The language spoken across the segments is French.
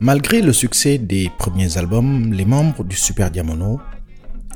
Malgré le succès des premiers albums, les membres du Super Diamono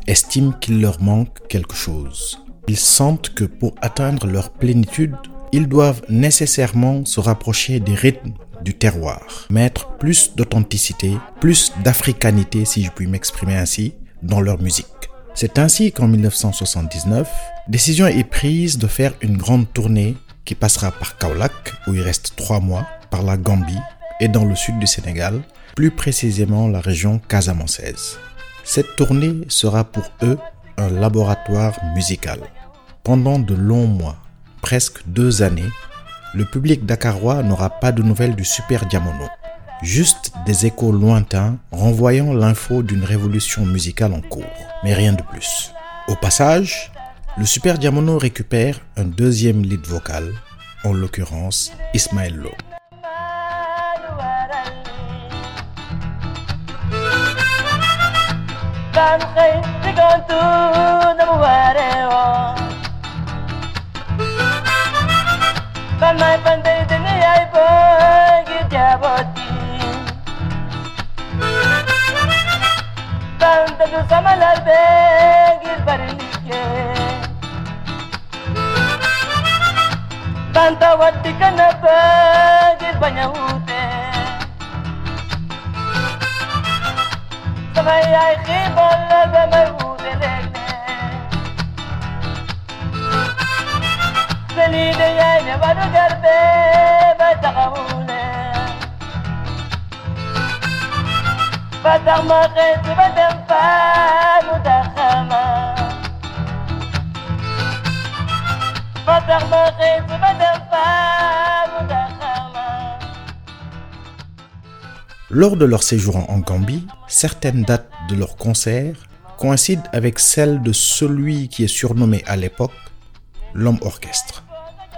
estiment qu'il leur manque quelque chose. Ils sentent que pour atteindre leur plénitude, ils doivent nécessairement se rapprocher des rythmes du terroir, mettre plus d'authenticité, plus d'africanité, si je puis m'exprimer ainsi, dans leur musique. C'est ainsi qu'en 1979, décision est prise de faire une grande tournée qui passera par Kaolack, où il reste trois mois, par la Gambie et dans le sud du Sénégal, plus précisément la région casamançaise. Cette tournée sera pour eux un laboratoire musical. Pendant de longs mois, presque deux années, le public dakarois n'aura pas de nouvelles du Super Diamono. Juste des échos lointains renvoyant l'info d'une révolution musicale en cours, mais rien de plus. Au passage, le Super Diamono récupère un deuxième lead vocal, en l'occurrence Ismaël ಕಾಂತ ಒಟ್ಟಿಕನ ಬನಹುತೆ ಸಭೆಯಾಯ ಬಲ್ಲದ ಮರುದೆ ಸಲೀದೆಯ ಬರುಗರ್ದೆ ಬದಹುನೆ ಬದಮ ಕೈ ಬದಂಪ ಮುದಹ Lors de leur séjour en Gambie, certaines dates de leurs concerts coïncident avec celles de celui qui est surnommé à l'époque l'homme orchestre,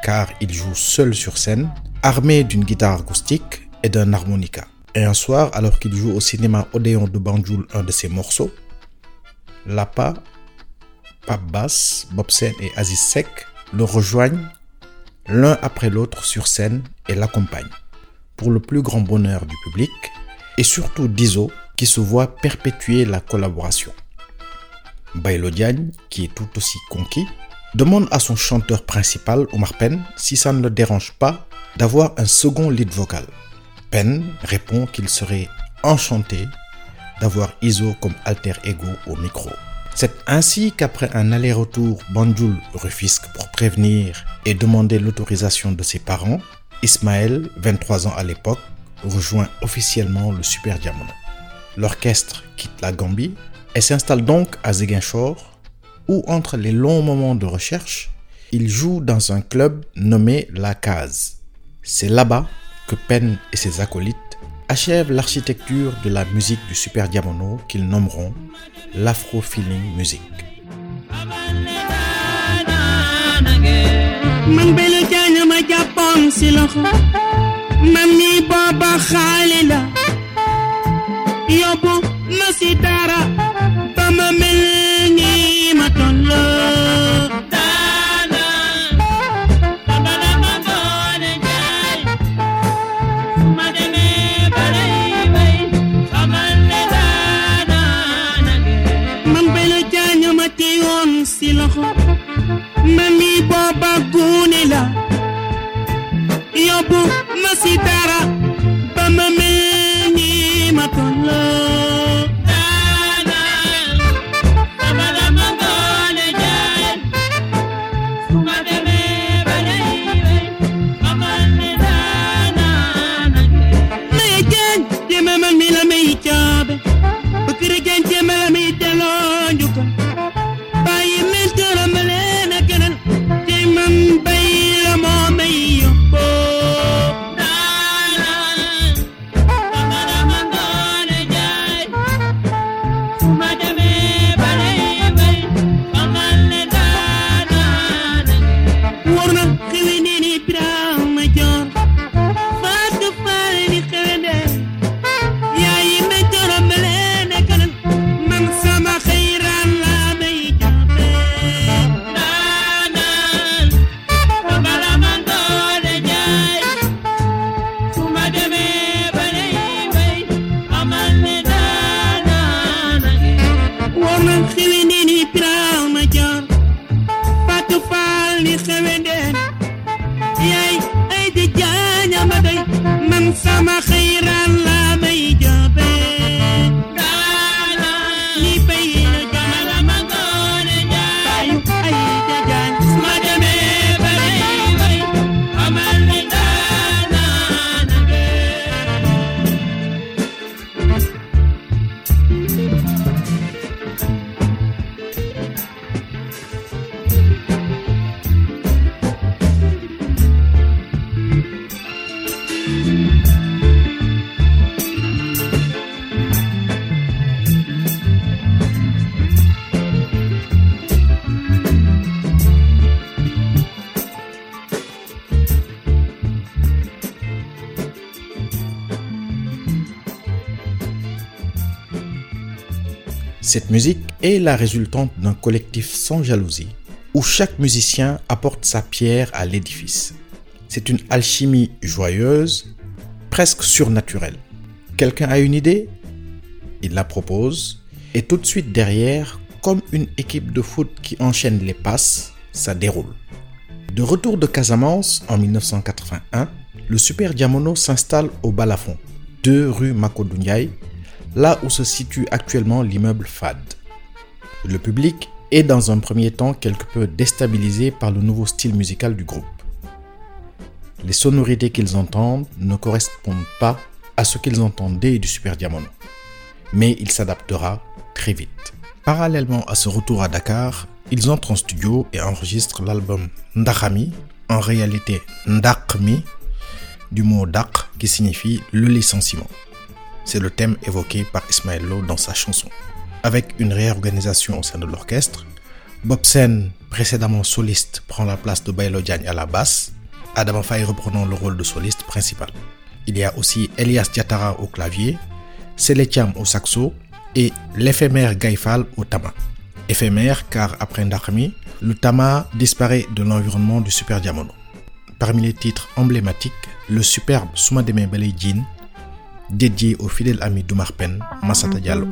car il joue seul sur scène, armé d'une guitare acoustique et d'un harmonica. Et un soir, alors qu'il joue au cinéma Odéon de Banjul un de ses morceaux, Lapa, Pape Bass, Bobsen et Aziz Sek le rejoignent l'un après l'autre sur scène et l'accompagnent pour le plus grand bonheur du public et surtout d'Iso qui se voit perpétuer la collaboration. Bailo Diagne, qui est tout aussi conquis, demande à son chanteur principal, Omar Penn, si ça ne le dérange pas d'avoir un second lead vocal. Penn répond qu'il serait enchanté d'avoir Iso comme alter ego au micro. C'est ainsi qu'après un aller-retour Banjul-Rufisque pour prévenir et demander l'autorisation de ses parents, Ismaël, 23 ans à l'époque, rejoint officiellement le Super Diamono. L'orchestre quitte la Gambie et s'installe donc à Ziguinchor, où entre les longs moments de recherche, il joue dans un club nommé La Case. C'est là-bas que Penn et ses acolytes achèvent l'architecture de la musique du Super Diamono qu'ils nommeront l'Afro Feeling Music. ممی بابا خالي yaay ay di jaana ma doy man sama Cette musique est la résultante d'un collectif sans jalousie, où chaque musicien apporte sa pierre à l'édifice. C'est une alchimie joyeuse, presque surnaturelle. Quelqu'un a une idée? Il la propose, et tout de suite derrière, comme une équipe de foot qui enchaîne les passes, ça déroule. De retour de Casamance en 1981, le Super Diamono s'installe au Balafon, 2 rue Makodouniaï, là où se situe actuellement l'immeuble FAD. Le public est dans un premier temps quelque peu déstabilisé par le nouveau style musical du groupe. Les sonorités qu'ils entendent ne correspondent pas à ce qu'ils entendaient du Super Diamono, mais il s'adaptera très vite. Parallèlement à ce retour à Dakar, ils entrent en studio et enregistrent l'album Ndakami, en réalité Ndakmi, du mot Dak qui signifie le licenciement. C'est le thème évoqué par Ismaël Lo dans sa chanson. Avec une réorganisation au sein de l'orchestre, Bob Sen, précédemment soliste, prend la place de Bailo Diagne à la basse, Adam Faye reprenant le rôle de soliste principal. Il y a aussi Elias Diatara au clavier, Seletiam au saxo et l'éphémère Gaifal au tama. Éphémère car après Ndakami, le tama disparaît de l'environnement du Super Diamono. Parmi les titres emblématiques, le superbe Soumademe Balei Jin, dédié au fidèle ami d'Oumar Pen, Massata Diallo.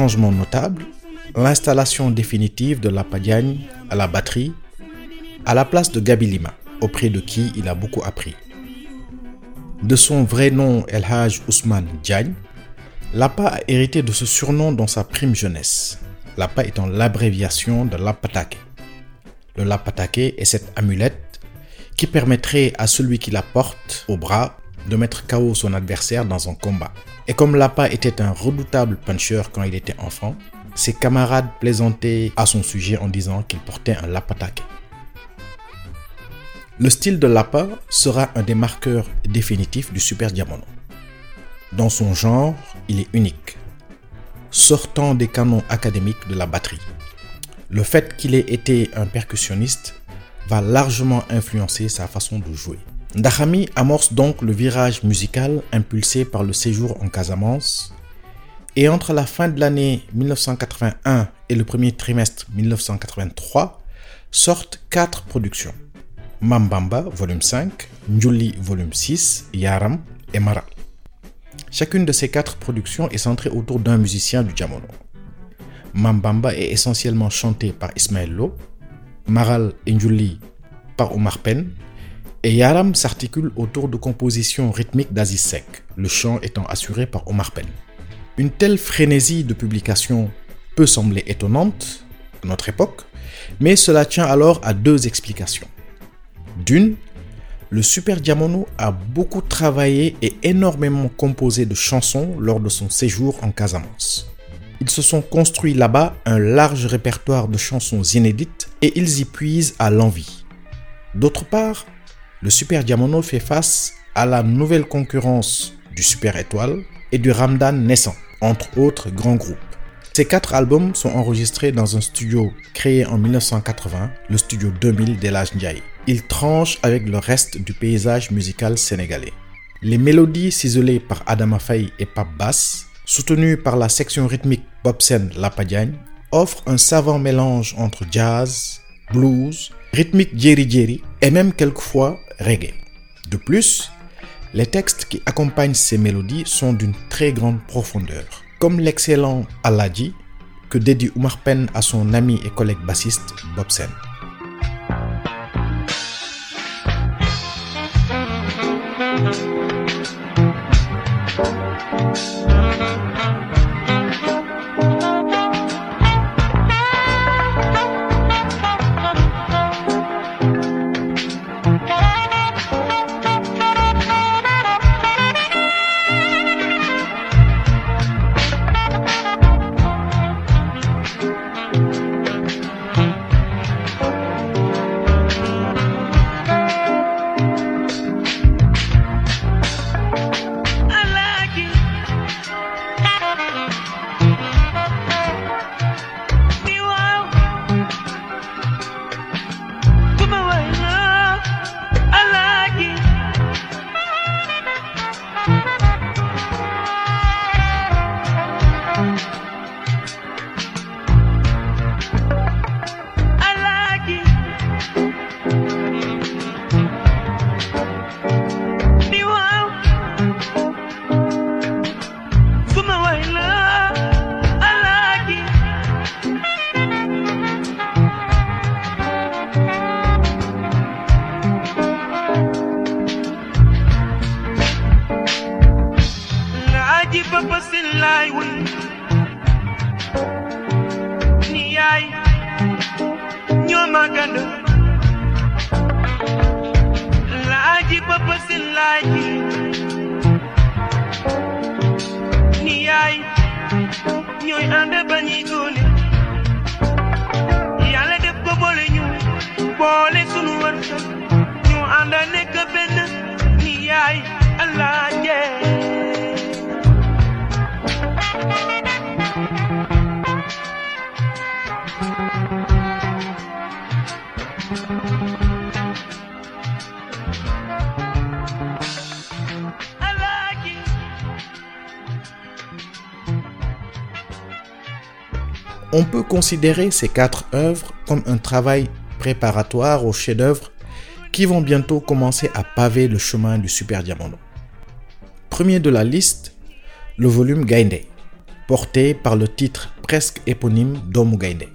Changement notable, l'installation définitive de Lapa Diagne à la batterie à la place de Gabi Lima, auprès de qui il a beaucoup appris. De son vrai nom El Haj Ousmane Diagne, Lapa a hérité de ce surnom dans sa prime jeunesse, Lapa étant l'abréviation de Lapatake. Le Lapatake est cette amulette qui permettrait à celui qui la porte au bras de mettre KO son adversaire dans un combat. Et comme Lapa était un redoutable puncher quand il était enfant, ses camarades plaisantaient à son sujet en disant qu'il portait un Lapatake. Le style de Lapa sera un des marqueurs définitifs du Super Diamono. Dans son genre, il est unique, sortant des canons académiques de la batterie. Le fait qu'il ait été un percussionniste va largement influencer sa façon de jouer. Ndahami amorce donc le virage musical impulsé par le séjour en Casamance et entre la fin de l'année 1981 et le premier trimestre 1983 sortent quatre productions. Mambamba volume 5, Njuli volume 6, Yaram et Mara. Chacune de ces quatre productions est centrée autour d'un musicien du Diamono. Mambamba est essentiellement chanté par Ismaël Lo, Maral et Njuli par Omar Pen, et Yaram s'articule autour de compositions rythmiques d'Aziz Sek, le chant étant assuré par Omar Pen. Une telle frénésie de publication peut sembler étonnante à notre époque, mais cela tient alors à deux explications. D'une, le Super Diamono a beaucoup travaillé et énormément composé de chansons lors de son séjour en Casamance. Ils se sont construits là-bas un large répertoire de chansons inédites et ils y puisent à l'envie. D'autre part, le Super Diamono fait face à la nouvelle concurrence du Super Étoile et du Ramdan naissant, entre autres grands groupes. Ces quatre albums sont enregistrés dans un studio créé en 1980, le studio 2000 d'Elage Ndiaye. Ils tranchent avec le reste du paysage musical sénégalais. Les mélodies ciselées par Adama Faye et Pape Bass, soutenues par la section rythmique Bobsen Lapadiagne, offrent un savant mélange entre jazz, blues, rythmique jerry et même quelquefois reggae. De plus, les textes qui accompagnent ces mélodies sont d'une très grande profondeur, comme l'excellent Aladji que dédie Oumar Pen à son ami et collègue bassiste Bobsen. Alaaji On peut considérer ces quatre œuvres comme un travail préparatoire aux chefs-d'œuvre qui vont bientôt commencer à paver le chemin du Super Diamondo. Premier de la liste, le volume Gainde, porté par le titre presque éponyme Domu Gainde.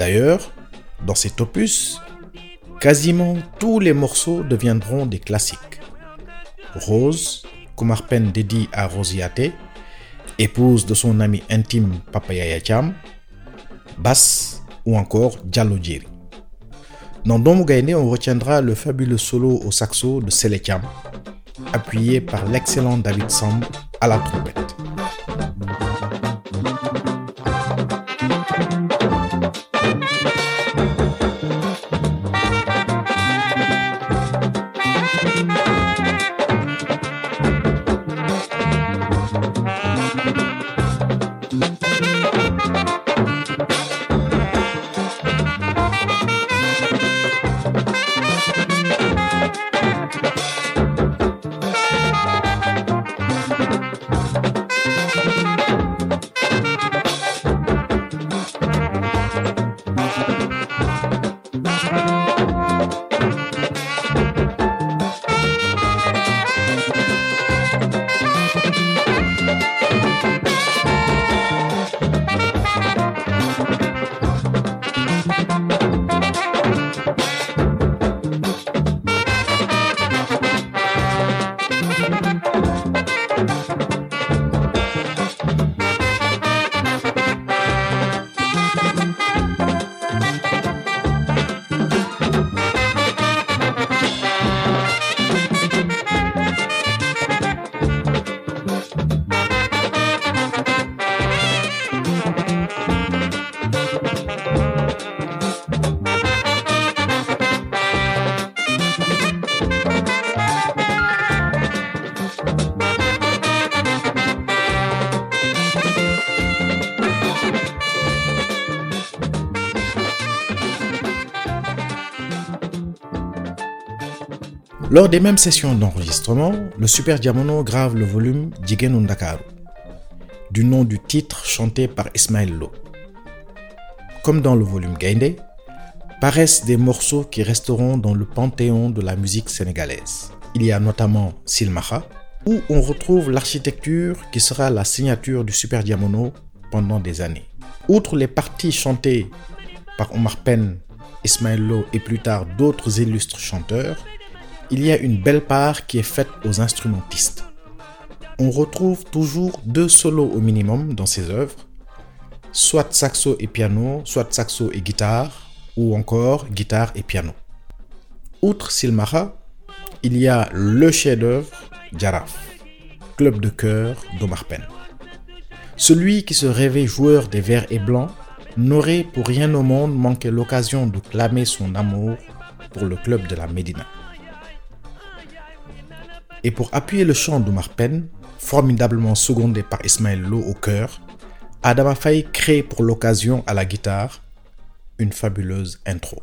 D'ailleurs, dans cet opus, quasiment tous les morceaux deviendront des classiques. Rose, Kumarpen dédié à Rosiate, épouse de son ami intime Papaya Cham, Bass ou encore Diallo Djeri. Dans Domu Gaine, on retiendra le fabuleux solo au saxo de Sele Cham, appuyé par l'excellent David Samb à la trompette. Lors des mêmes sessions d'enregistrement, le Super Diamono grave le volume Jigenu Ndakaru, du nom du titre chanté par Ismaël Lo. Comme dans le volume Gainde, paraissent des morceaux qui resteront dans le panthéon de la musique sénégalaise. Il y a notamment Silmaha, où on retrouve l'architecture qui sera la signature du Super Diamono pendant des années. Outre les parties chantées par Omar Penn, Ismaël Lo et plus tard d'autres illustres chanteurs, il y a une belle part qui est faite aux instrumentistes. On retrouve toujours deux solos au minimum dans ces œuvres, soit saxo et piano, soit saxo et guitare, ou encore guitare et piano. Outre Silmaha, il y a le chef-d'œuvre Jaraf, club de chœur d'Omar Penn. Celui qui se rêvait joueur des verts et blancs n'aurait pour rien au monde manqué l'occasion de clamer son amour pour le club de la Médina. Et pour appuyer le chant d'Omar Penn, formidablement secondé par Ismaël Lo au chœur, Adama Faye crée pour l'occasion à la guitare une fabuleuse intro.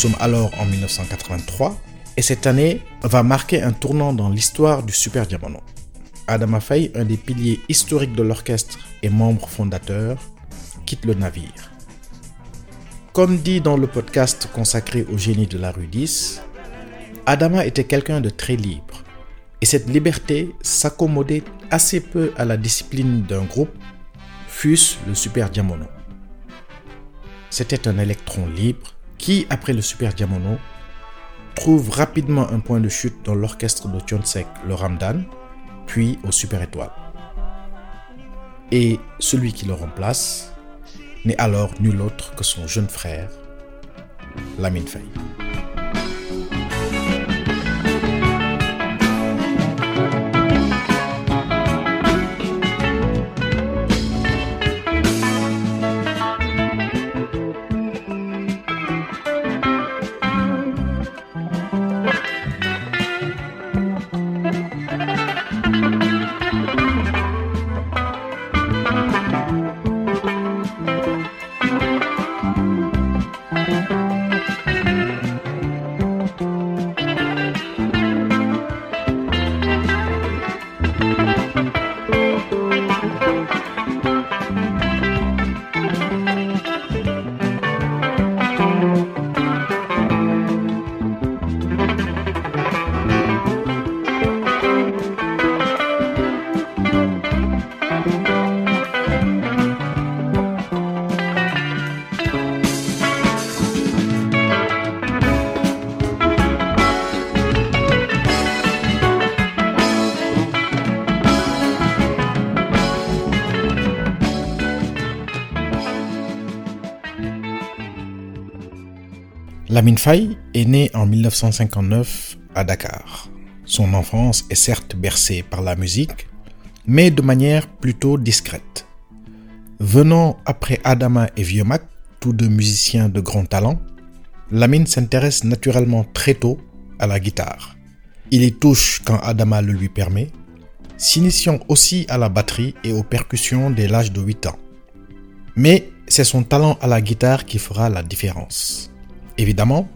Sommes alors en 1983 et cette année va marquer un tournant dans l'histoire du Super Diamono. Adama Faye, un des piliers historiques de l'orchestre et membre fondateur, quitte le navire. Comme dit dans le podcast consacré au génie de la rue 10, Adama était quelqu'un de très libre et cette liberté s'accommodait assez peu à la discipline d'un groupe, fût-ce le Super Diamono. C'était un électron libre qui, après le Super Diamono, trouve rapidement un point de chute dans l'orchestre de Tionsek, le Ramdan, puis au Super Étoile. Et celui qui le remplace n'est alors nul autre que son jeune frère, Lamine Faye. Lamine Faye est né en 1959 à Dakar. Son enfance est certes bercée par la musique, mais de manière plutôt discrète. Venant après Adama et Vieux tous deux musiciens de grand talent, Lamine s'intéresse naturellement très tôt à la guitare. Il y touche quand Adama le lui permet, s'initiant aussi à la batterie et aux percussions dès l'âge de 8 ans. Mais c'est son talent à la guitare qui fera la différence. Évidemment,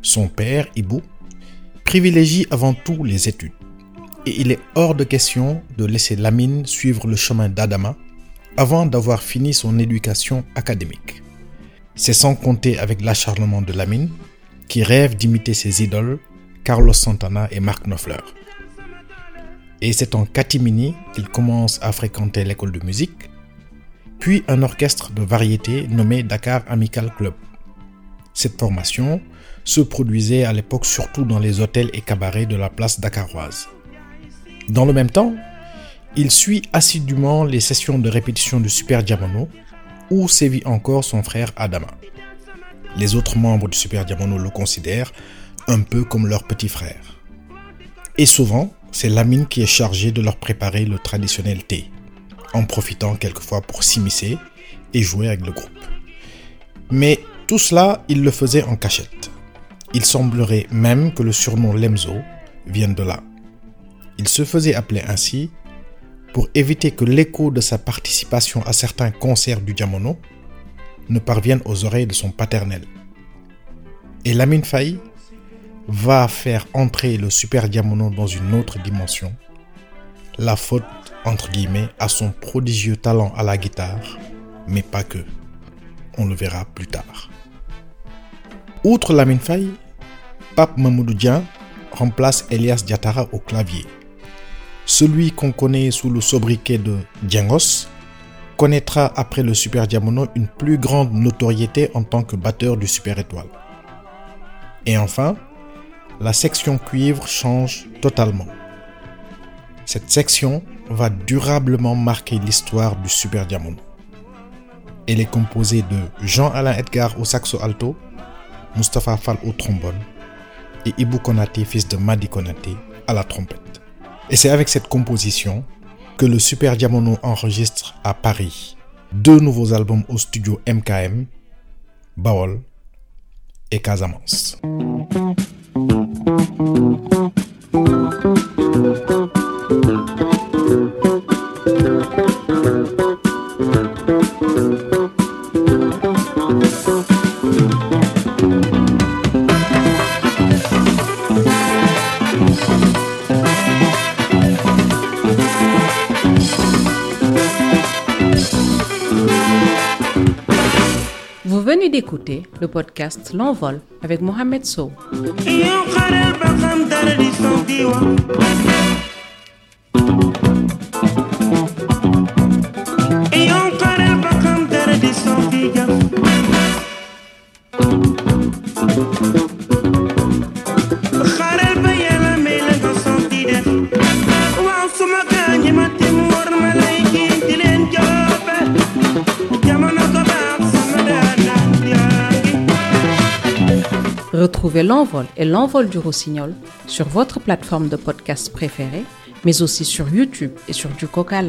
son père, Ibou, privilégie avant tout les études. Et il est hors de question de laisser Lamine suivre le chemin d'Adama avant d'avoir fini son éducation académique. C'est sans compter avec l'acharnement de Lamine, qui rêve d'imiter ses idoles, Carlos Santana et Mark Knopfler. Et c'est en catimini qu'il commence à fréquenter l'école de musique, puis un orchestre de variété nommé Dakar Amical Club. Cette formation se produisait à l'époque surtout dans les hôtels et cabarets de la place dakaroise. Dans le même temps, il suit assidûment les sessions de répétition du Super Diamono, où sévit encore son frère Adama. Les autres membres du Super Diamono le considèrent un peu comme leur petit frère. Et souvent, c'est Lamine qui est chargé de leur préparer le traditionnel thé, en profitant quelquefois pour s'immiscer et jouer avec le groupe. Mais tout cela, il le faisait en cachette. Il semblerait même que le surnom Lemzo vienne de là. Il se faisait appeler ainsi pour éviter que l'écho de sa participation à certains concerts du Diamono ne parvienne aux oreilles de son paternel. Et Lamine Faye va faire entrer le Super Diamono dans une autre dimension. La faute, entre guillemets, à son prodigieux talent à la guitare, mais pas que. On le verra plus tard. Outre Lamine Faye, Pape Mamoudou Dian remplace Elias Diatara au clavier. Celui qu'on connaît sous le sobriquet de Diangos connaîtra après le Super Diamono une plus grande notoriété en tant que batteur du Super Étoile. Et enfin, la section cuivre change totalement. Cette section va durablement marquer l'histoire du Super Diamono. Elle est composée de Jean-Alain Edgar au saxo alto, Mustapha Fall au trombone et Ibou Konaté, fils de Madi Konaté, à la trompette. Et c'est avec cette composition que le Super Diamono enregistre à Paris deux nouveaux albums au studio MKM, Baol et Casamance. D'écouter le podcast L'Envol avec Mohamed Sow. yow xaral Retrouvez L'Envol et L'Envol du Rossignol sur votre plateforme de podcast préférée, mais aussi sur YouTube et sur du Coca